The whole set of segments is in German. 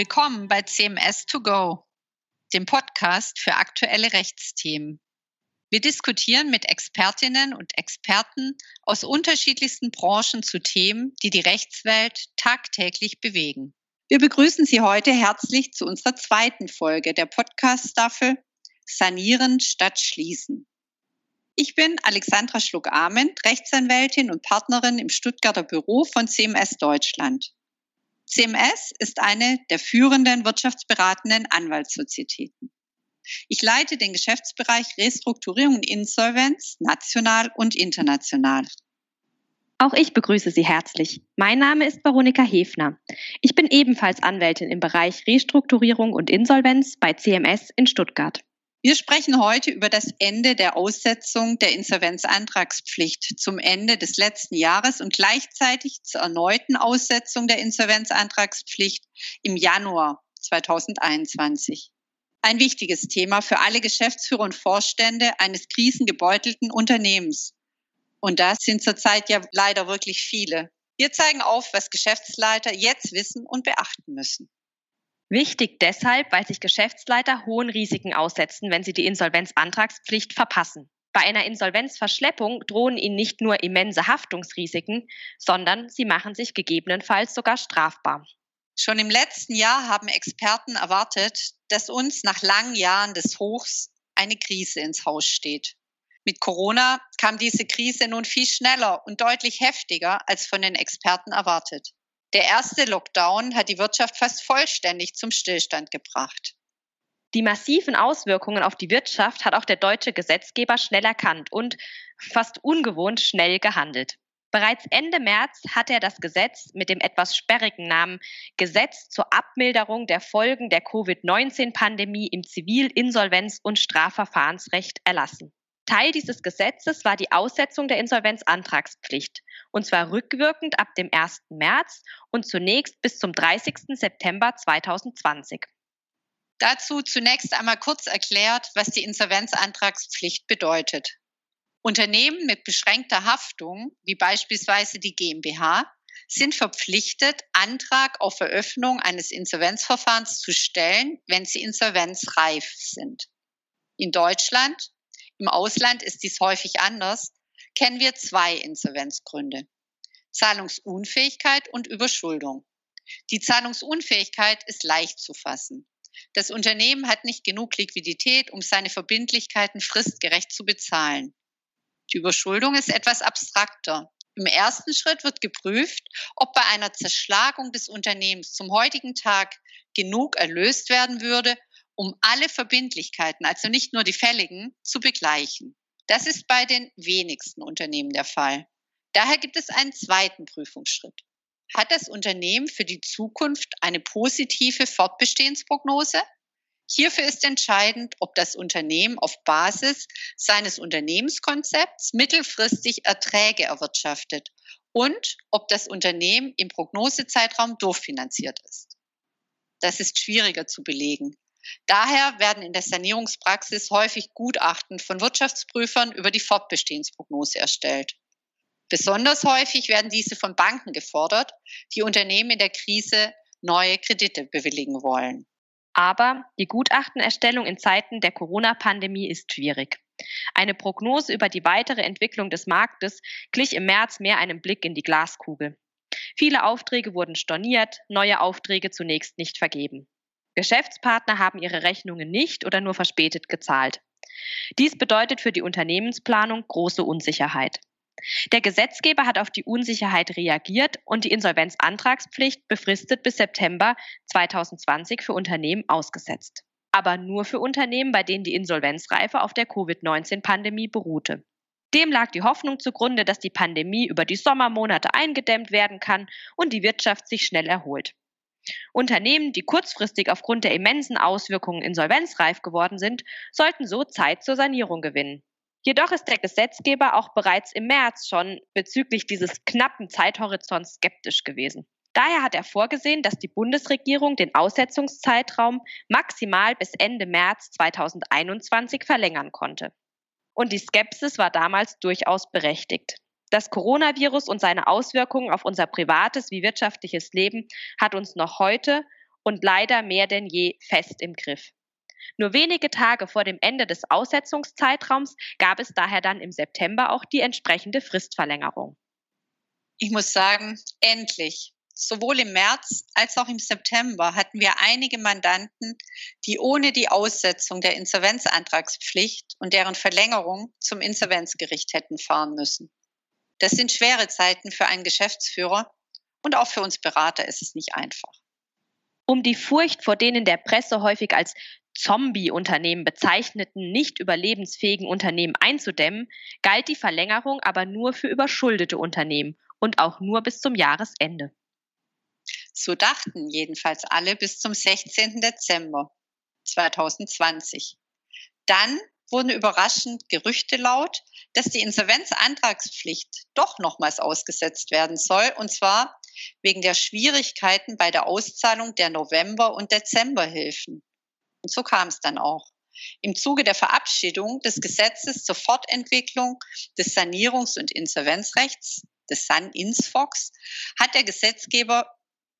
Willkommen bei CMS 2 Go, dem Podcast für aktuelle Rechtsthemen. Wir diskutieren mit Expertinnen und Experten aus unterschiedlichsten Branchen zu Themen, die die Rechtswelt tagtäglich bewegen. Wir begrüßen Sie heute herzlich zu unserer zweiten Folge der Podcast-Staffel Sanieren statt Schließen. Ich bin Alexandra Schluck-Ament, Rechtsanwältin und Partnerin im Stuttgarter Büro von CMS Deutschland. CMS ist eine der führenden wirtschaftsberatenden Anwaltssozietäten. Ich leite den Geschäftsbereich Restrukturierung und Insolvenz national und international. Auch ich begrüße Sie herzlich. Mein Name ist Veronika Hefner. Ich bin ebenfalls Anwältin im Bereich Restrukturierung und Insolvenz bei CMS in Stuttgart. Wir sprechen heute über das Ende der Aussetzung der Insolvenzantragspflicht zum Ende des letzten Jahres und gleichzeitig zur erneuten Aussetzung der Insolvenzantragspflicht im Januar 2021. Ein wichtiges Thema für alle Geschäftsführer und Vorstände eines krisengebeutelten Unternehmens. Und das sind zurzeit ja leider wirklich viele. Wir zeigen auf, was Geschäftsleiter jetzt wissen und beachten müssen. Wichtig deshalb, weil sich Geschäftsleiter hohen Risiken aussetzen, wenn sie die Insolvenzantragspflicht verpassen. Bei einer Insolvenzverschleppung drohen ihnen nicht nur immense Haftungsrisiken, sondern sie machen sich gegebenenfalls sogar strafbar. Schon im letzten Jahr haben Experten erwartet, dass uns nach langen Jahren des Hochs eine Krise ins Haus steht. Mit Corona kam diese Krise nun viel schneller und deutlich heftiger als von den Experten erwartet. Der erste Lockdown hat die Wirtschaft fast vollständig zum Stillstand gebracht. Die massiven Auswirkungen auf die Wirtschaft hat auch der deutsche Gesetzgeber schnell erkannt und fast ungewohnt schnell gehandelt. Bereits Ende März hat er das Gesetz mit dem etwas sperrigen Namen Gesetz zur Abmilderung der Folgen der Covid-19-Pandemie im Zivil-, Insolvenz- und Strafverfahrensrecht erlassen. Teil dieses Gesetzes war die Aussetzung der Insolvenzantragspflicht, und zwar rückwirkend ab dem 1. März und zunächst bis zum 30. September 2020. Dazu zunächst einmal kurz erklärt, was die Insolvenzantragspflicht bedeutet. Unternehmen mit beschränkter Haftung, wie beispielsweise die GmbH, sind verpflichtet, Antrag auf Eröffnung eines Insolvenzverfahrens zu stellen, wenn sie insolvenzreif sind. In Deutschland im Ausland ist dies häufig anders, kennen wir zwei Insolvenzgründe. Zahlungsunfähigkeit und Überschuldung. Die Zahlungsunfähigkeit ist leicht zu fassen. Das Unternehmen hat nicht genug Liquidität, um seine Verbindlichkeiten fristgerecht zu bezahlen. Die Überschuldung ist etwas abstrakter. Im ersten Schritt wird geprüft, ob bei einer Zerschlagung des Unternehmens zum heutigen Tag genug erlöst werden würde, um alle Verbindlichkeiten, also nicht nur die fälligen, zu begleichen. Das ist bei den wenigsten Unternehmen der Fall. Daher gibt es einen zweiten Prüfungsschritt. Hat das Unternehmen für die Zukunft eine positive Fortbestehensprognose? Hierfür ist entscheidend, ob das Unternehmen auf Basis seines Unternehmenskonzepts mittelfristig Erträge erwirtschaftet und ob das Unternehmen im Prognosezeitraum durchfinanziert ist. Das ist schwieriger zu belegen. Daher werden in der Sanierungspraxis häufig Gutachten von Wirtschaftsprüfern über die Fortbestehensprognose erstellt. Besonders häufig werden diese von Banken gefordert, die Unternehmen in der Krise neue Kredite bewilligen wollen. Aber die Gutachtenerstellung in Zeiten der Corona-Pandemie ist schwierig. Eine Prognose über die weitere Entwicklung des Marktes glich im März mehr einem Blick in die Glaskugel. Viele Aufträge wurden storniert, neue Aufträge zunächst nicht vergeben. Geschäftspartner haben ihre Rechnungen nicht oder nur verspätet gezahlt. Dies bedeutet für die Unternehmensplanung große Unsicherheit. Der Gesetzgeber hat auf die Unsicherheit reagiert und die Insolvenzantragspflicht befristet bis September 2020 für Unternehmen ausgesetzt. Aber nur für Unternehmen, bei denen die Insolvenzreife auf der Covid-19-Pandemie beruhte. Dem lag die Hoffnung zugrunde, dass die Pandemie über die Sommermonate eingedämmt werden kann und die Wirtschaft sich schnell erholt. Unternehmen, die kurzfristig aufgrund der immensen Auswirkungen insolvenzreif geworden sind, sollten so Zeit zur Sanierung gewinnen. Jedoch ist der Gesetzgeber auch bereits im März schon bezüglich dieses knappen Zeithorizonts skeptisch gewesen. Daher hat er vorgesehen, dass die Bundesregierung den Aussetzungszeitraum maximal bis Ende März 2021 verlängern konnte. Und die Skepsis war damals durchaus berechtigt. Das Coronavirus und seine Auswirkungen auf unser privates wie wirtschaftliches Leben hat uns noch heute und leider mehr denn je fest im Griff. Nur wenige Tage vor dem Ende des Aussetzungszeitraums gab es daher dann im September auch die entsprechende Fristverlängerung. Ich muss sagen, endlich. Sowohl im März als auch im September hatten wir einige Mandanten, die ohne die Aussetzung der Insolvenzantragspflicht und deren Verlängerung zum Insolvenzgericht hätten fahren müssen. Das sind schwere Zeiten für einen Geschäftsführer und auch für uns Berater ist es nicht einfach. Um die Furcht vor den in der Presse häufig als Zombie-Unternehmen bezeichneten nicht überlebensfähigen Unternehmen einzudämmen, galt die Verlängerung aber nur für überschuldete Unternehmen und auch nur bis zum Jahresende. So dachten jedenfalls alle bis zum 16. Dezember 2020. Dann wurden überraschend Gerüchte laut, dass die Insolvenzantragspflicht doch nochmals ausgesetzt werden soll, und zwar wegen der Schwierigkeiten bei der Auszahlung der November- und Dezemberhilfen. Und so kam es dann auch. Im Zuge der Verabschiedung des Gesetzes zur Fortentwicklung des Sanierungs- und Insolvenzrechts, des San-Insfox, hat der Gesetzgeber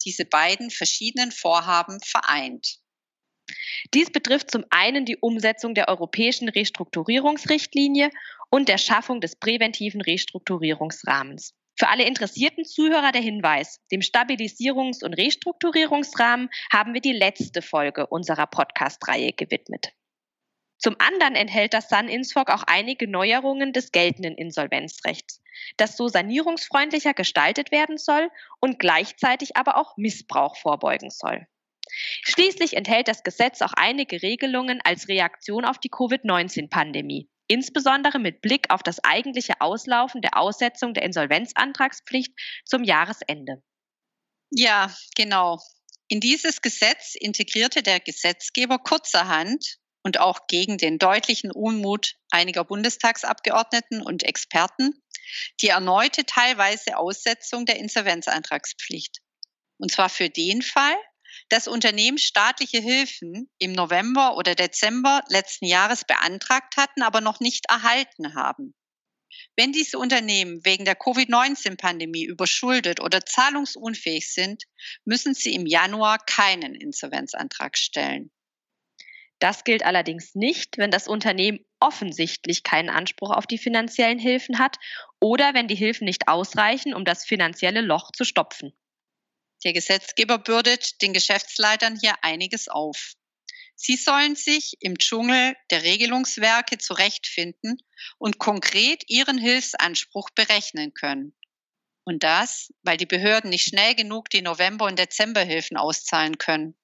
diese beiden verschiedenen Vorhaben vereint. Dies betrifft zum einen die Umsetzung der europäischen Restrukturierungsrichtlinie und der Schaffung des präventiven Restrukturierungsrahmens. Für alle interessierten Zuhörer der Hinweis, dem Stabilisierungs- und Restrukturierungsrahmen haben wir die letzte Folge unserer Podcast-Reihe gewidmet. Zum anderen enthält das Sun-Insfog auch einige Neuerungen des geltenden Insolvenzrechts, das so sanierungsfreundlicher gestaltet werden soll und gleichzeitig aber auch Missbrauch vorbeugen soll. Schließlich enthält das Gesetz auch einige Regelungen als Reaktion auf die Covid-19-Pandemie, insbesondere mit Blick auf das eigentliche Auslaufen der Aussetzung der Insolvenzantragspflicht zum Jahresende. Ja, genau. In dieses Gesetz integrierte der Gesetzgeber kurzerhand und auch gegen den deutlichen Unmut einiger Bundestagsabgeordneten und Experten die erneute teilweise Aussetzung der Insolvenzantragspflicht. Und zwar für den Fall, dass Unternehmen staatliche Hilfen im November oder Dezember letzten Jahres beantragt hatten, aber noch nicht erhalten haben. Wenn diese Unternehmen wegen der Covid-19-Pandemie überschuldet oder zahlungsunfähig sind, müssen sie im Januar keinen Insolvenzantrag stellen. Das gilt allerdings nicht, wenn das Unternehmen offensichtlich keinen Anspruch auf die finanziellen Hilfen hat oder wenn die Hilfen nicht ausreichen, um das finanzielle Loch zu stopfen. Der Gesetzgeber bürdet den Geschäftsleitern hier einiges auf. Sie sollen sich im Dschungel der Regelungswerke zurechtfinden und konkret ihren Hilfsanspruch berechnen können. Und das, weil die Behörden nicht schnell genug die November- und Dezemberhilfen auszahlen können.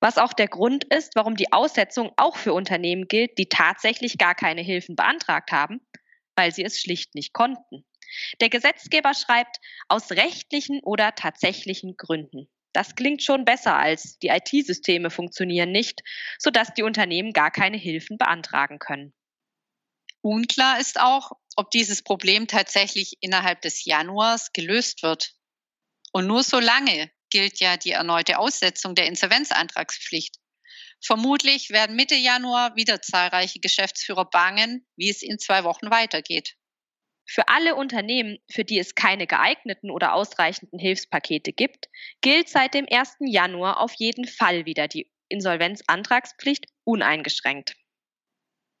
Was auch der Grund ist, warum die Aussetzung auch für Unternehmen gilt, die tatsächlich gar keine Hilfen beantragt haben, weil sie es schlicht nicht konnten. Der Gesetzgeber schreibt aus rechtlichen oder tatsächlichen Gründen. Das klingt schon besser als die IT-Systeme funktionieren nicht, sodass die Unternehmen gar keine Hilfen beantragen können. Unklar ist auch, ob dieses Problem tatsächlich innerhalb des Januars gelöst wird. Und nur so lange gilt ja die erneute Aussetzung der Insolvenzantragspflicht. Vermutlich werden Mitte Januar wieder zahlreiche Geschäftsführer bangen, wie es in zwei Wochen weitergeht. Für alle Unternehmen, für die es keine geeigneten oder ausreichenden Hilfspakete gibt, gilt seit dem 1. Januar auf jeden Fall wieder die Insolvenzantragspflicht uneingeschränkt.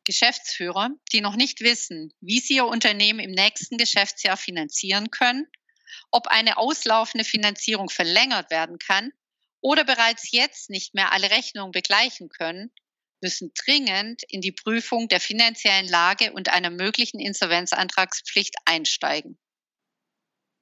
Geschäftsführer, die noch nicht wissen, wie sie ihr Unternehmen im nächsten Geschäftsjahr finanzieren können, ob eine auslaufende Finanzierung verlängert werden kann oder bereits jetzt nicht mehr alle Rechnungen begleichen können, müssen dringend in die Prüfung der finanziellen Lage und einer möglichen Insolvenzantragspflicht einsteigen.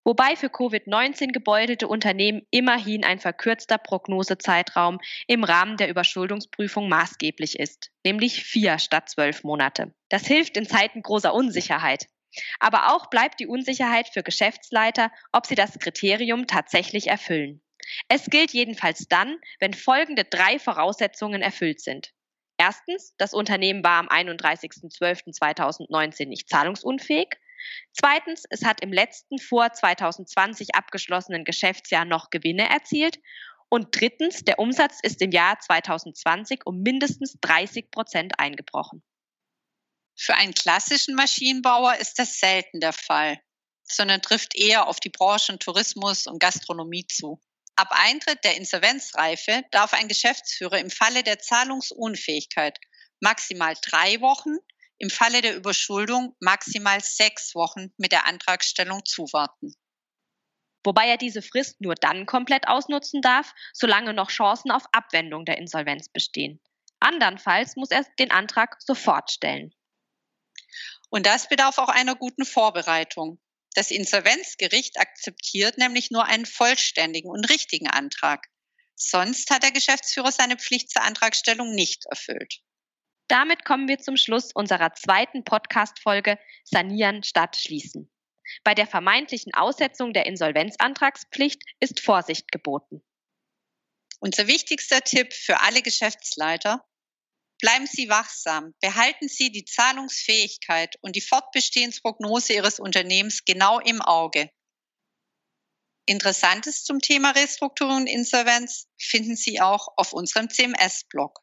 Wobei für Covid-19 gebeutelte Unternehmen immerhin ein verkürzter Prognosezeitraum im Rahmen der Überschuldungsprüfung maßgeblich ist, nämlich vier statt zwölf Monate. Das hilft in Zeiten großer Unsicherheit. Aber auch bleibt die Unsicherheit für Geschäftsleiter, ob sie das Kriterium tatsächlich erfüllen. Es gilt jedenfalls dann, wenn folgende drei Voraussetzungen erfüllt sind. Erstens, das Unternehmen war am 31.12.2019 nicht zahlungsunfähig. Zweitens, es hat im letzten vor 2020 abgeschlossenen Geschäftsjahr noch Gewinne erzielt. Und drittens, der Umsatz ist im Jahr 2020 um mindestens 30 Prozent eingebrochen. Für einen klassischen Maschinenbauer ist das selten der Fall, sondern trifft eher auf die Branchen Tourismus und Gastronomie zu. Ab Eintritt der Insolvenzreife darf ein Geschäftsführer im Falle der Zahlungsunfähigkeit maximal drei Wochen, im Falle der Überschuldung maximal sechs Wochen mit der Antragstellung zuwarten. Wobei er diese Frist nur dann komplett ausnutzen darf, solange noch Chancen auf Abwendung der Insolvenz bestehen. Andernfalls muss er den Antrag sofort stellen. Und das bedarf auch einer guten Vorbereitung. Das Insolvenzgericht akzeptiert nämlich nur einen vollständigen und richtigen Antrag. Sonst hat der Geschäftsführer seine Pflicht zur Antragstellung nicht erfüllt. Damit kommen wir zum Schluss unserer zweiten Podcast-Folge Sanieren statt Schließen. Bei der vermeintlichen Aussetzung der Insolvenzantragspflicht ist Vorsicht geboten. Unser wichtigster Tipp für alle Geschäftsleiter, Bleiben Sie wachsam. Behalten Sie die Zahlungsfähigkeit und die Fortbestehensprognose Ihres Unternehmens genau im Auge. Interessantes zum Thema Restrukturierung und Insolvenz finden Sie auch auf unserem CMS-Blog.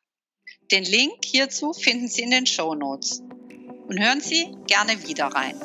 Den Link hierzu finden Sie in den Show Notes. Und hören Sie gerne wieder rein.